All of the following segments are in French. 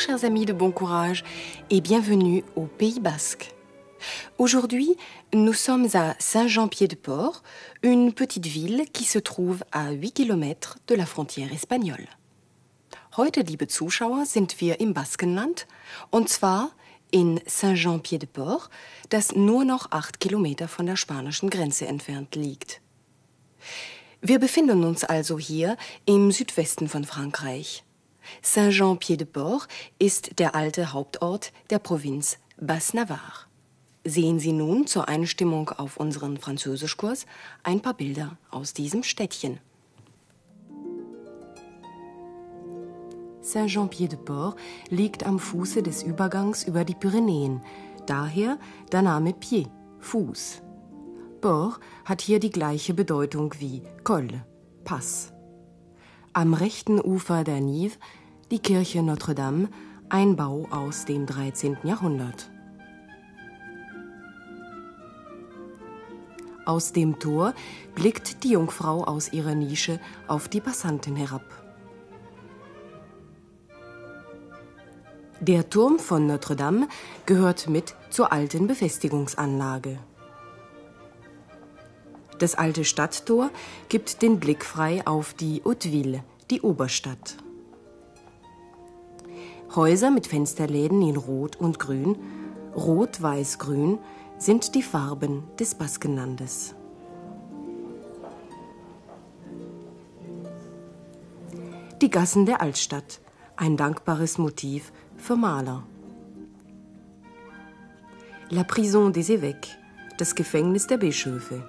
Chers amis de bon courage et bienvenue au Pays basque. Aujourd'hui, nous sommes à Saint-Jean-Pied-de-Port, une petite ville qui se trouve à 8 km de la frontière espagnole. Heute, liebe Zuschauer, sind wir im Baskenland und zwar in Saint-Jean-Pied-de-Port, das nur noch 8 Kilometer von der spanischen Grenze entfernt liegt. Wir befinden uns also hier im Südwesten von Frankreich. Saint-Jean-Pied-de-Port ist der alte Hauptort der Provinz Basse-Navarre. Sehen Sie nun zur Einstimmung auf unseren Französischkurs ein paar Bilder aus diesem Städtchen. Saint-Jean-Pied-de-Port liegt am Fuße des Übergangs über die Pyrenäen, daher der Name Pied, Fuß. Port hat hier die gleiche Bedeutung wie Col, Pass. Am rechten Ufer der Nive die Kirche Notre-Dame, ein Bau aus dem 13. Jahrhundert. Aus dem Tor blickt die Jungfrau aus ihrer Nische auf die Passanten herab. Der Turm von Notre-Dame gehört mit zur alten Befestigungsanlage. Das alte Stadttor gibt den Blick frei auf die Hauteville, die Oberstadt. Häuser mit Fensterläden in Rot und Grün, Rot, Weiß, Grün sind die Farben des Baskenlandes. Die Gassen der Altstadt, ein dankbares Motiv für Maler. La Prison des Évêques, das Gefängnis der Bischöfe.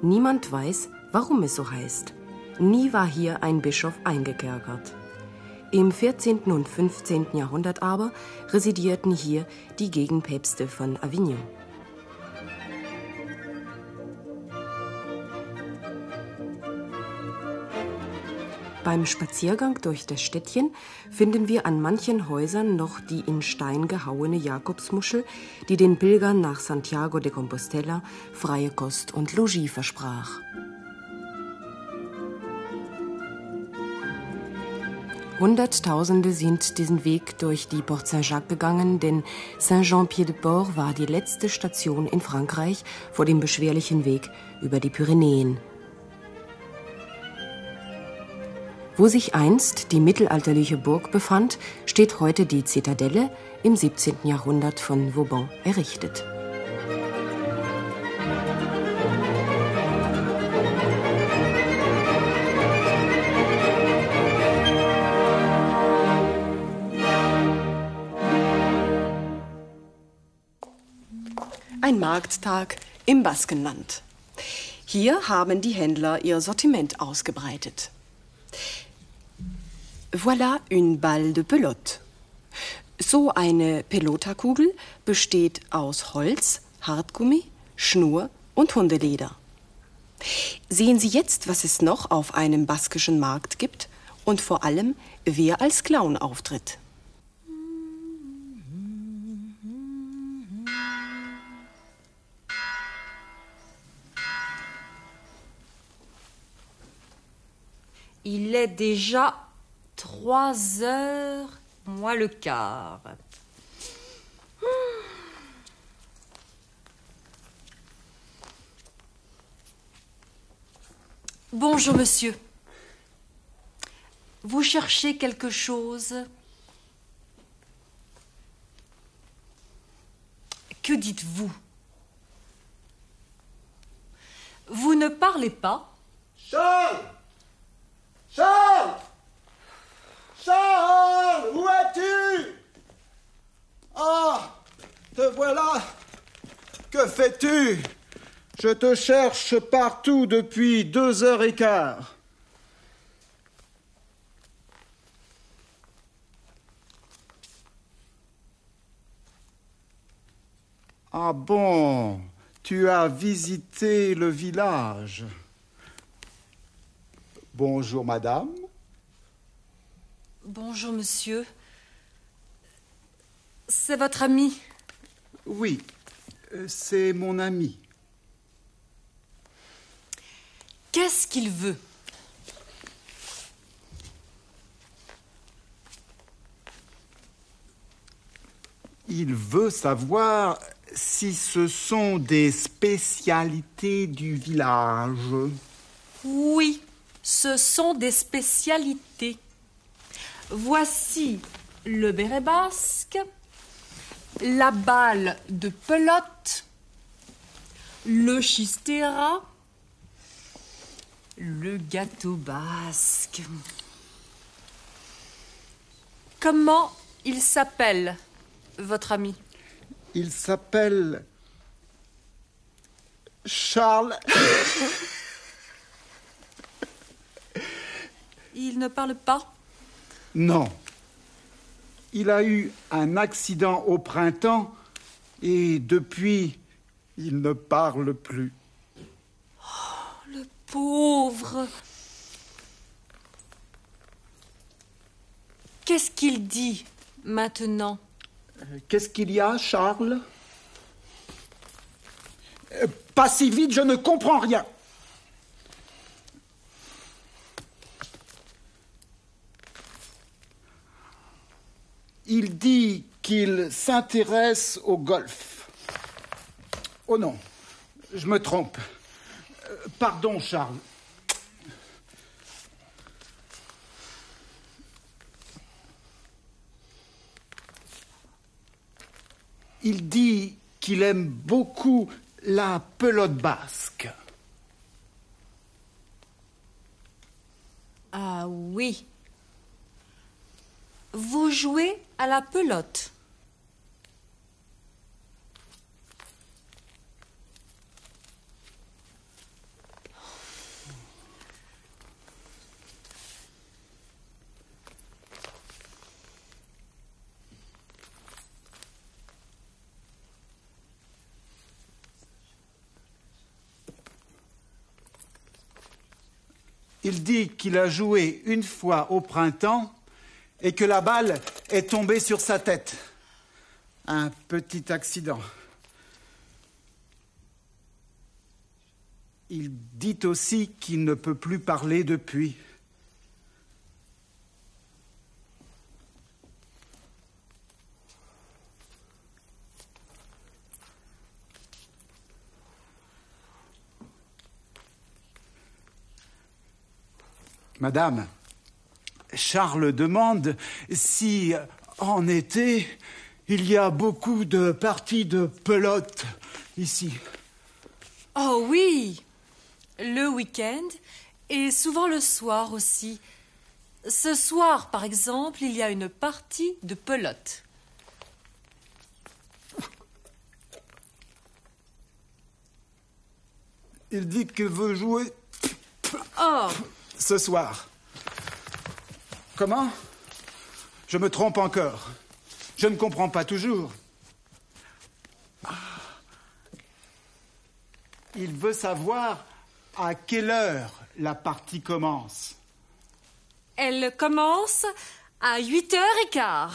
Niemand weiß, warum es so heißt. Nie war hier ein Bischof eingekerkert. Im 14. und 15. Jahrhundert aber residierten hier die Gegenpäpste von Avignon. Beim Spaziergang durch das Städtchen finden wir an manchen Häusern noch die in Stein gehauene Jakobsmuschel, die den Pilgern nach Santiago de Compostela freie Kost und Logis versprach. Hunderttausende sind diesen Weg durch die Porte Saint-Jacques gegangen, denn Saint-Jean-Pied-de-Port war die letzte Station in Frankreich vor dem beschwerlichen Weg über die Pyrenäen. Wo sich einst die mittelalterliche Burg befand, steht heute die Zitadelle, im 17. Jahrhundert von Vauban errichtet. Ein Markttag im Baskenland. Hier haben die Händler ihr Sortiment ausgebreitet. Voilà une balle de pelote. So eine Pelotakugel besteht aus Holz, Hartgummi, Schnur und Hundeleder. Sehen Sie jetzt, was es noch auf einem baskischen Markt gibt und vor allem, wer als Clown auftritt. Il est déjà trois heures moins le quart. Bonjour, monsieur. Vous cherchez quelque chose? Que dites-vous? Vous ne parlez pas? Charles Charles Où es-tu? Ah Te voilà Que fais-tu? Je te cherche partout depuis deux heures et quart. Ah bon Tu as visité le village. Bonjour, madame. Bonjour, monsieur. C'est votre ami? Oui, euh, c'est mon ami. Qu'est-ce qu'il veut? Il veut savoir si ce sont des spécialités du village. Oui, ce sont des spécialités. Voici le béret basque, la balle de pelote, le chistera, le gâteau basque. Comment il s'appelle, votre ami? Il s'appelle Charles. Il ne parle pas Non. Il a eu un accident au printemps et depuis, il ne parle plus. Le pauvre. Qu'est-ce qu'il dit maintenant? Qu'est-ce qu'il y a, Charles? Euh, Pas si vite, je ne comprends rien. Il dit qu'il s'intéresse au golf. Oh non, je me trompe. Euh, Pardon, Charles. Il dit qu'il aime beaucoup la pelote basque. Ah oui. Vous jouez à la pelote. Il dit qu'il a joué une fois au printemps et que la balle est tombée sur sa tête. Un petit accident. Il dit aussi qu'il ne peut plus parler depuis. Madame, Charles demande si, en été, il y a beaucoup de parties de pelote ici. Oh oui. Le week-end et souvent le soir aussi. Ce soir, par exemple, il y a une partie de pelote. Il dit qu'il veut jouer Oh, ce soir. Comment? Je me trompe encore. Je ne comprends pas toujours. Ah. Il veut savoir à quelle heure la partie commence. elle commence à 8 heures et quart.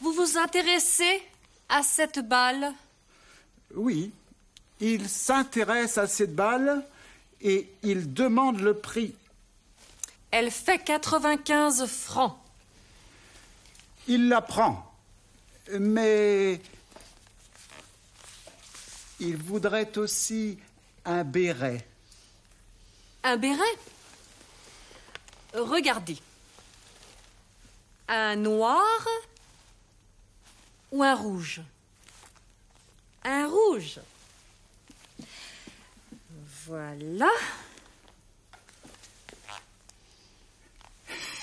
Vous vous intéressez à cette balle? Oui, il s'intéresse à cette balle et il demande le prix. Elle fait 95 francs. Il la prend, mais il voudrait aussi un béret. Un béret? Regardez. Un noir ou un rouge? Un rouge. Voilà.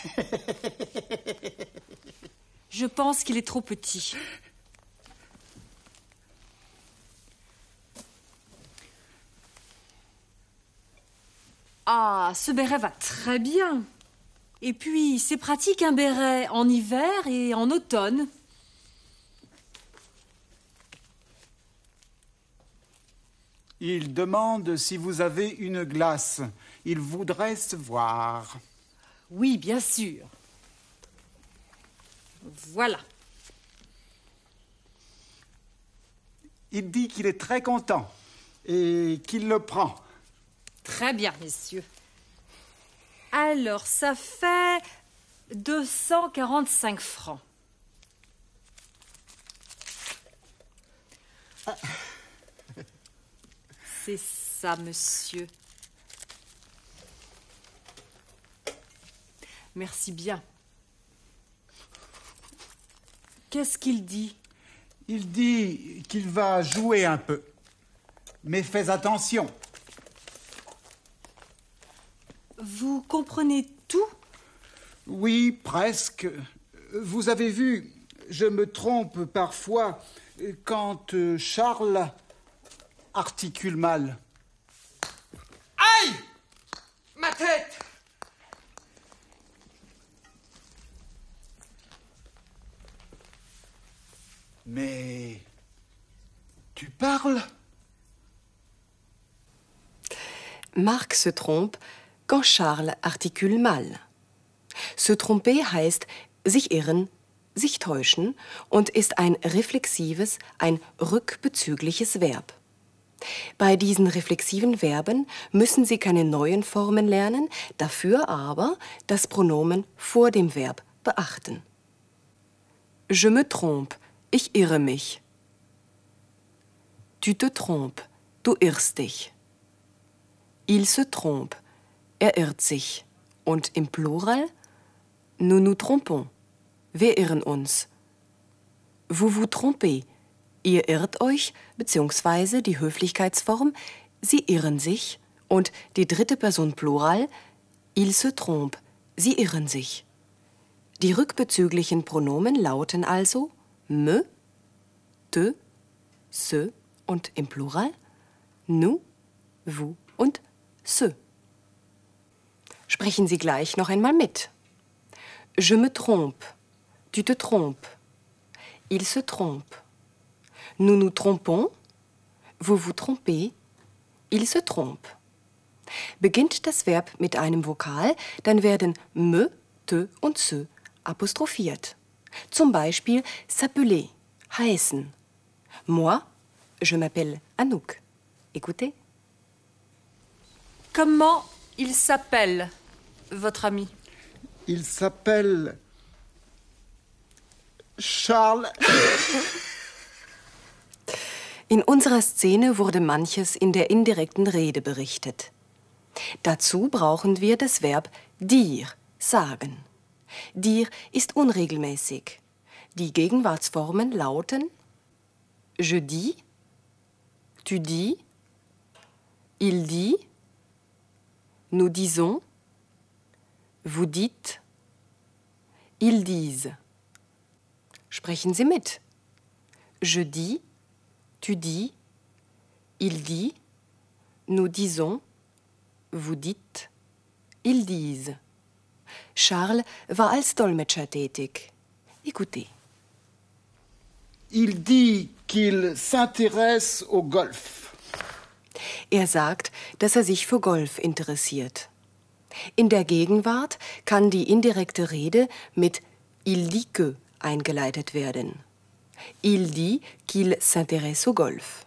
Je pense qu'il est trop petit. Ah, ce béret va très bien. Et puis, c'est pratique un béret en hiver et en automne. Il demande si vous avez une glace. Il voudrait se voir. Oui, bien sûr. Voilà. Il dit qu'il est très content et qu'il le prend. Très bien, messieurs. Alors, ça fait 245 francs. C'est ça, monsieur. Merci bien. Qu'est-ce qu'il dit? Il dit qu'il va jouer un peu. Mais fais attention. Vous comprenez tout? Oui, presque. Vous avez vu, je me trompe parfois quand euh, Charles articule mal. Aïe Ma tête Mais tu parles Marc se trompe quand Charles articule mal. Se tromper heißt sich irren, sich täuschen und ist ein reflexives, ein rückbezügliches Verb. Bei diesen reflexiven Verben müssen Sie keine neuen Formen lernen, dafür aber das Pronomen vor dem Verb beachten. Je me trompe, ich irre mich. Tu te trompes, du irrst dich. Il se trompe, er irrt sich. Und im Plural, nous nous trompons, wir irren uns. Vous vous trompez, ihr irrt euch, beziehungsweise die Höflichkeitsform, sie irren sich. Und die dritte Person Plural, il se trompe, sie irren sich. Die rückbezüglichen Pronomen lauten also me, te, se und im Plural nous, vous und ce. Sprechen Sie gleich noch einmal mit. Je me trompe, tu te trompes, il se trompe. Nous nous trompons, vous vous trompez, il se trompe. Beginnt das Verb mit einem Vokal, dann werden me, te und se apostrophiert. Zum Beispiel s'appeler, heißen. Moi, je m'appelle Anouk. Écoutez. Comment il s'appelle, votre ami? Il s'appelle Charles. In unserer Szene wurde manches in der indirekten Rede berichtet. Dazu brauchen wir das Verb dir, sagen. Dir ist unregelmäßig. Die Gegenwartsformen lauten je dis, tu dis, il dit, nous disons, vous dites, ils disent. Sprechen Sie mit. Je dis, tu dis, il dit, nous disons, vous dites, ils disent. Charles war als Dolmetscher tätig. Écoutez. Il dit qu'il s'intéresse au golf. Er sagt, dass er sich für Golf interessiert. In der Gegenwart kann die indirekte Rede mit il dit que eingeleitet werden. Il dit qu'il s'intéresse au golf.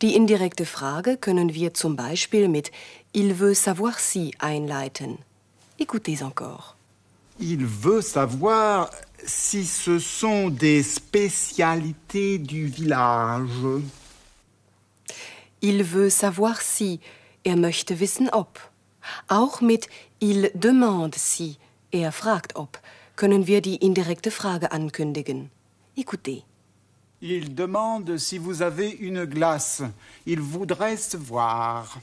Die indirekte Frage können wir zum Beispiel mit il veut savoir si einleiten. Écoutez encore. Il veut savoir si ce sont des spécialités du village. Il veut savoir si, er möchte wissen ob. Auch mit il demande si, er fragt ob, können wir die indirekte Frage ankündigen. Écoutez. Il demande si vous avez une glace. Il voudrait se voir.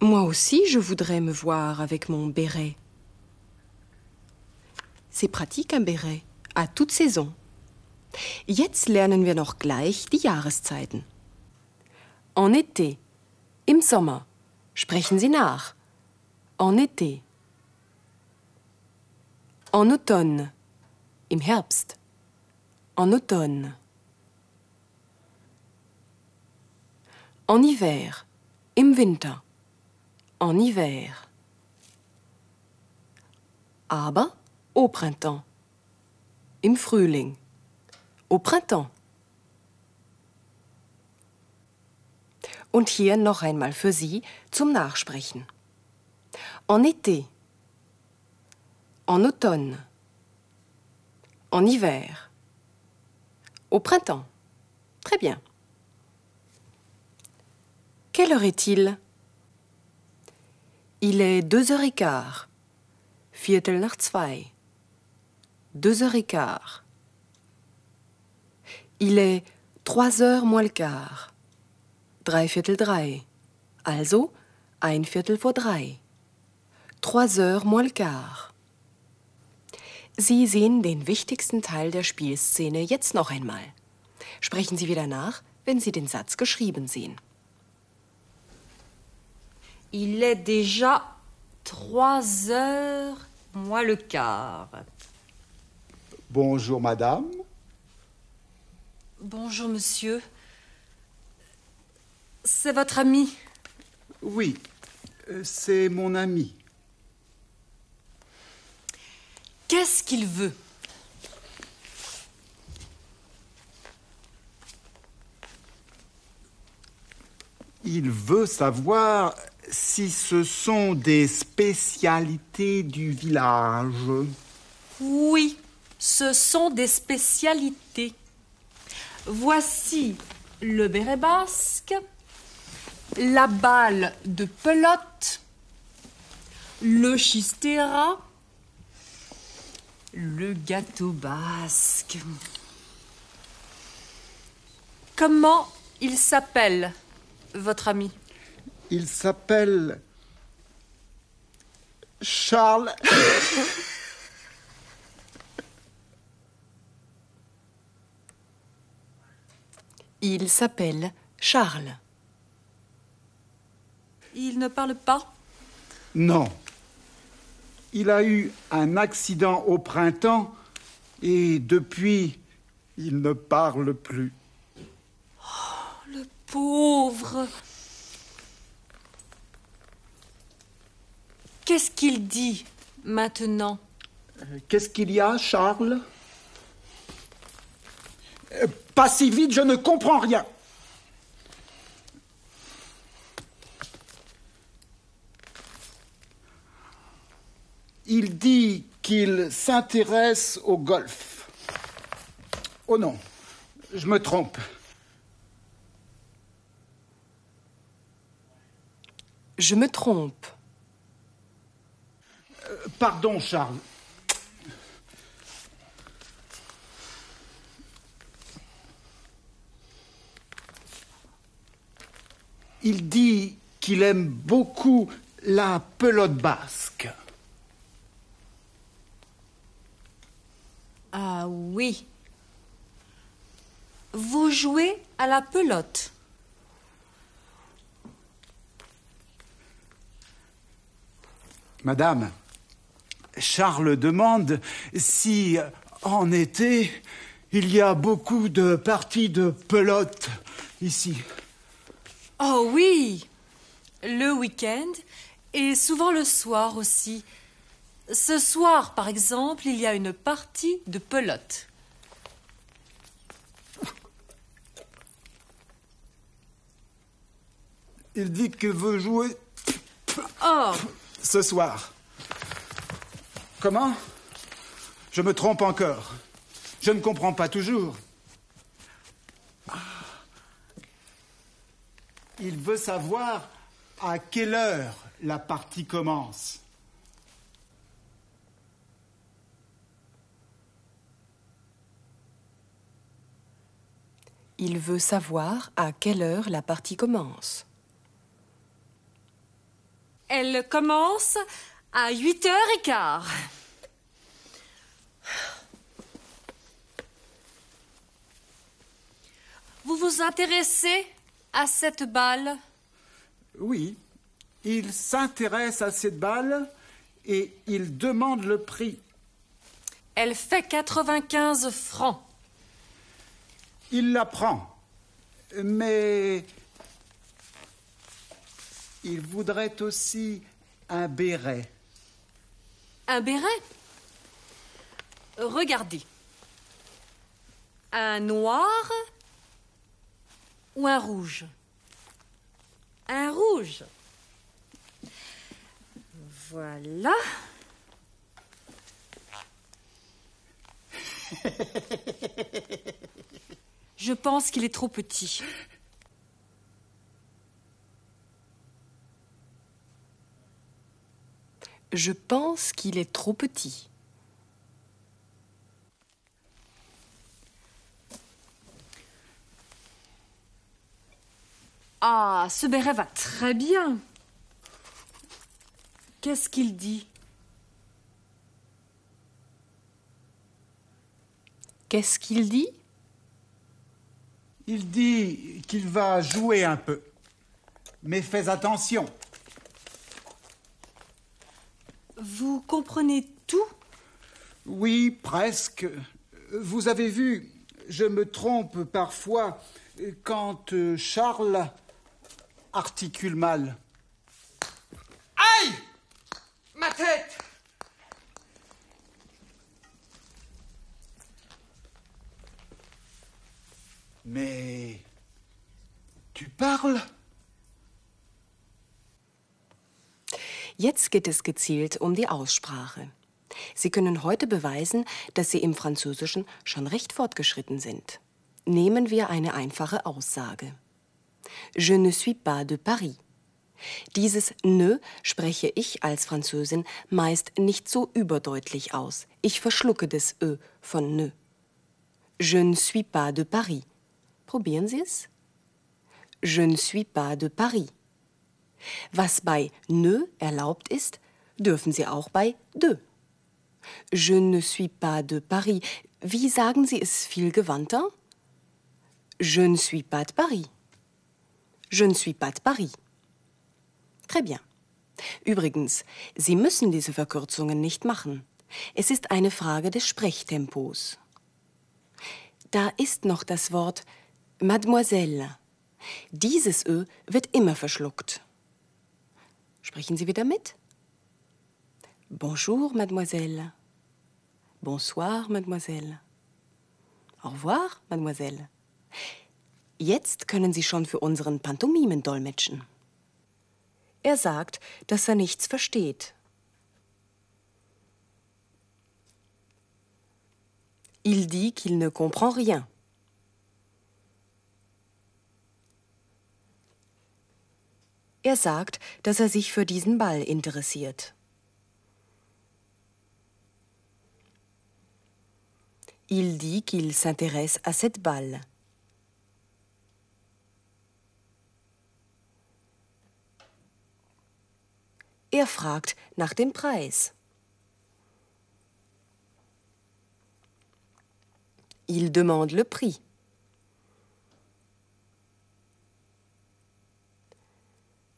Moi aussi, je voudrais me voir avec mon béret. C'est pratique un béret, à toute saison. Jetzt lernen wir noch gleich die Jahreszeiten. En été, im Sommer. Sprechen Sie nach. En été. En automne, im Herbst. En automne. En hiver, im Winter. En hiver. Aber au printemps. Im Frühling. Au printemps. Und hier noch einmal für Sie zum Nachsprechen. En été. En automne. En hiver. Au printemps. Très bien. Quelle heure est-il? Il est deux heures et quart. Viertel nach zwei. Deux heures et quart. Il est trois heures moins le quart. Dreiviertel drei. Also ein Viertel vor drei. Trois heures moins le quart. Sie sehen den wichtigsten Teil der Spielszene jetzt noch einmal. Sprechen Sie wieder nach, wenn Sie den Satz geschrieben sehen. Il est déjà trois heures moins le quart. Bonjour, madame. Bonjour, monsieur. C'est votre ami Oui, euh, c'est mon ami. Qu'est-ce qu'il veut? Il veut savoir si ce sont des spécialités du village. Oui, ce sont des spécialités. Voici le béret basque, la balle de pelote, le chistera, le gâteau basque. Comment il s'appelle, votre ami? Il s'appelle Charles. Il s'appelle Charles. Il ne parle pas? Non. Il a eu un accident au printemps et depuis, il ne parle plus. Le pauvre. Qu'est-ce qu'il dit maintenant? Qu'est-ce qu'il y a, Charles? Euh, Pas si vite, je ne comprends rien. Il dit qu'il s'intéresse au golf. Oh non, je me trompe. Je me trompe. Pardon, Charles. Il dit qu'il aime beaucoup la pelote basque. Ah oui. Vous jouez à la pelote. Madame, Charles demande si, en été, il y a beaucoup de parties de pelote ici. Oh oui. Le week-end et souvent le soir aussi. Ce soir, par exemple, il y a une partie de pelote. Il dit qu'il veut jouer Oh, ce soir. Comment? Je me trompe encore. Je ne comprends pas toujours. Ah. Il veut savoir à quelle heure la partie commence. Il veut savoir à quelle heure la partie commence. Elle commence à 8 heures et quart. Vous vous intéressez à cette balle? Oui, il s'intéresse à cette balle et il demande le prix. Elle fait 95 francs. Il la prend, mais il voudrait aussi un béret. Un béret? Regardez. Un noir ou un rouge? Un rouge. Voilà. Je pense qu'il est trop petit. Je pense qu'il est trop petit. Ah, ce béret va très bien. Qu'est-ce qu'il dit? Qu'est-ce qu'il dit? Il dit qu'il va jouer un peu. Mais fais attention. Vous comprenez tout? Oui, presque. Vous avez vu, je me trompe parfois quand euh, Charles articule mal. Aïe Ma tête Mais tu parles? Jetzt geht es gezielt um die Aussprache. Sie können heute beweisen, dass Sie im Französischen schon recht fortgeschritten sind. Nehmen wir eine einfache Aussage. Je ne suis pas de Paris. Dieses ne spreche ich als Französin meist nicht so überdeutlich aus. Ich verschlucke das Ö von ne. Je ne suis pas de Paris. Probieren Sie es. Je ne suis pas de Paris. Was bei ne erlaubt ist, dürfen Sie auch bei de. Je ne suis pas de Paris. Wie sagen Sie es viel gewandter? Je ne suis pas de Paris. Je ne suis pas de Paris. Très bien. Übrigens, Sie müssen diese Verkürzungen nicht machen. Es ist eine Frage des Sprechtempos. Da ist noch das Wort Mademoiselle. Dieses Ö wird immer verschluckt. Sprechen Sie wieder mit? Bonjour, mademoiselle. Bonsoir, mademoiselle. Au revoir, mademoiselle. Jetzt können Sie schon für unseren Pantomimen dolmetschen. Er sagt, dass er nichts versteht. Il dit qu'il ne comprend rien. Er sagt, dass er sich für diesen Ball interessiert. Il dit qu'il s'intéresse à cette balle. Er fragt nach dem Preis. Il demande le prix.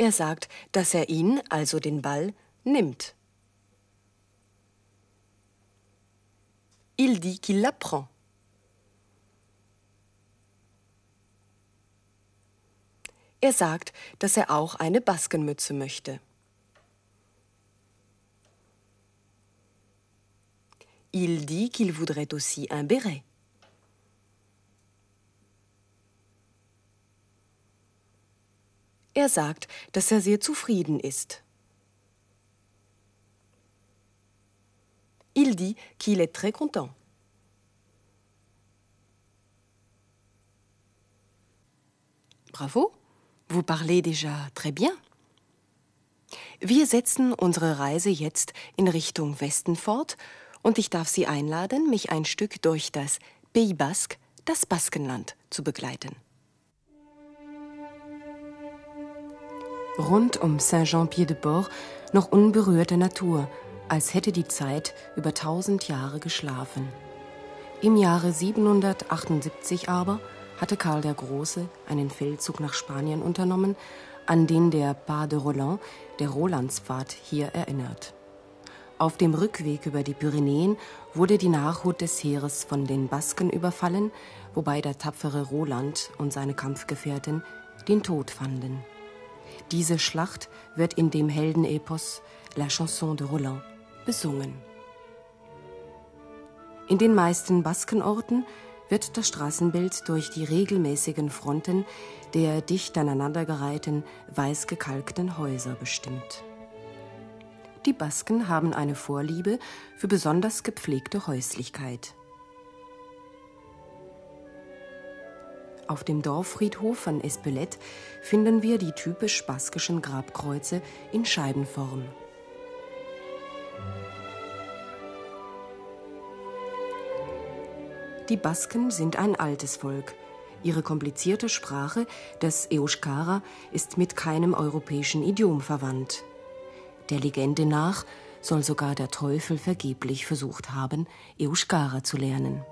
Er sagt, dass er ihn, also den Ball, nimmt. Il dit qu'il la prend. Er sagt, dass er auch eine Baskenmütze möchte. Il dit qu'il voudrait aussi un béret. Er sagt, dass er sehr zufrieden ist. Il dit qu'il est très content. Bravo, vous parlez déjà très bien. Wir setzen unsere Reise jetzt in Richtung Westen fort und ich darf Sie einladen, mich ein Stück durch das Pays Basque, das Baskenland, zu begleiten. Rund um Saint-Jean-Pied-de-Port noch unberührte Natur, als hätte die Zeit über tausend Jahre geschlafen. Im Jahre 778 aber hatte Karl der Große einen Feldzug nach Spanien unternommen, an den der Pas de Roland, der Rolandspfad, hier erinnert. Auf dem Rückweg über die Pyrenäen wurde die Nachhut des Heeres von den Basken überfallen, wobei der tapfere Roland und seine Kampfgefährten den Tod fanden. Diese Schlacht wird in dem Heldenepos La Chanson de Roland besungen. In den meisten Baskenorten wird das Straßenbild durch die regelmäßigen Fronten der dicht aneinandergereihten, weiß gekalkten Häuser bestimmt. Die Basken haben eine Vorliebe für besonders gepflegte Häuslichkeit. Auf dem Dorffriedhof von Espelette finden wir die typisch baskischen Grabkreuze in Scheibenform. Die Basken sind ein altes Volk. Ihre komplizierte Sprache, das Euskara, ist mit keinem europäischen Idiom verwandt. Der Legende nach soll sogar der Teufel vergeblich versucht haben, Euskara zu lernen.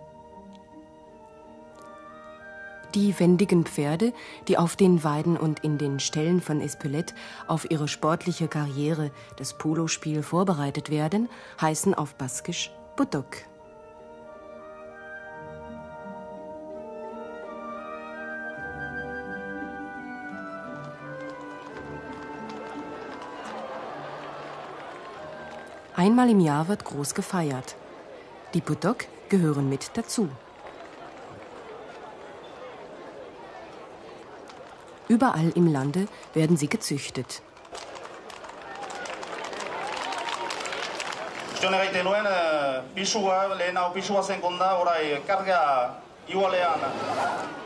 Die wendigen Pferde, die auf den Weiden und in den Ställen von Espelette auf ihre sportliche Karriere, das Polospiel, vorbereitet werden, heißen auf Baskisch Budok. Einmal im Jahr wird groß gefeiert. Die Budok gehören mit dazu. Überall im Lande werden sie gezüchtet.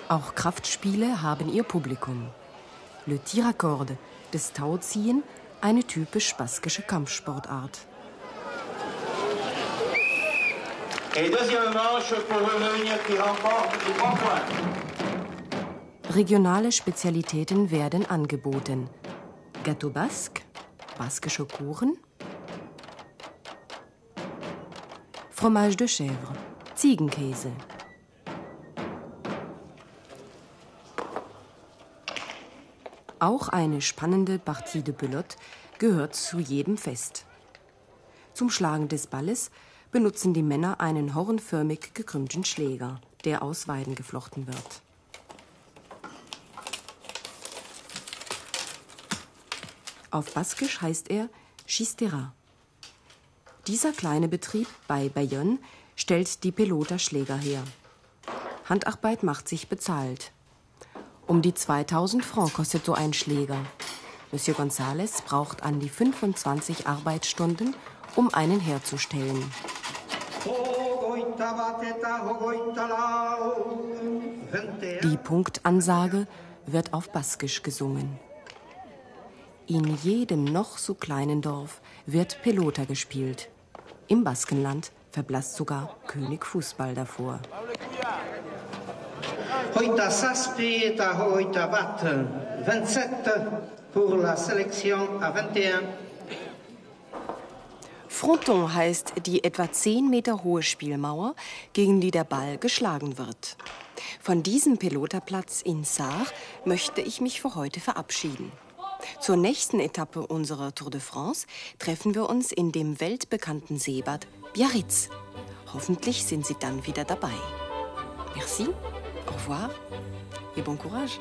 Auch Kraftspiele haben ihr Publikum. Le tir à corde, das Tauziehen, eine typisch baskische Kampfsportart. Et deuxième manche pour Reveugne qui remporte les trois points. Regionale Spezialitäten werden angeboten. Gâteau basque, baskischer Kuchen, Fromage de chèvre, Ziegenkäse. Auch eine spannende Partie de Pelote gehört zu jedem Fest. Zum Schlagen des Balles benutzen die Männer einen hornförmig gekrümmten Schläger, der aus Weiden geflochten wird. Auf Baskisch heißt er Chistera. Dieser kleine Betrieb bei Bayonne stellt die Pelota-Schläger her. Handarbeit macht sich bezahlt. Um die 2000 Francs kostet so ein Schläger. Monsieur González braucht an die 25 Arbeitsstunden, um einen herzustellen. Die Punktansage wird auf Baskisch gesungen. In jedem noch so kleinen Dorf wird Pelota gespielt. Im Baskenland verblasst sogar König Fußball davor. Hoita Saspi et Hoita Bat, 27 pour la sélection à 21. Fronton heißt die etwa 10 Meter hohe Spielmauer, gegen die der Ball geschlagen wird. Von diesem Pelotaplatz in Saar möchte ich mich für heute verabschieden. Zur nächsten Etappe unserer Tour de France treffen wir uns in dem weltbekannten Seebad Biarritz. Hoffentlich sind Sie dann wieder dabei. Merci, au revoir et bon courage.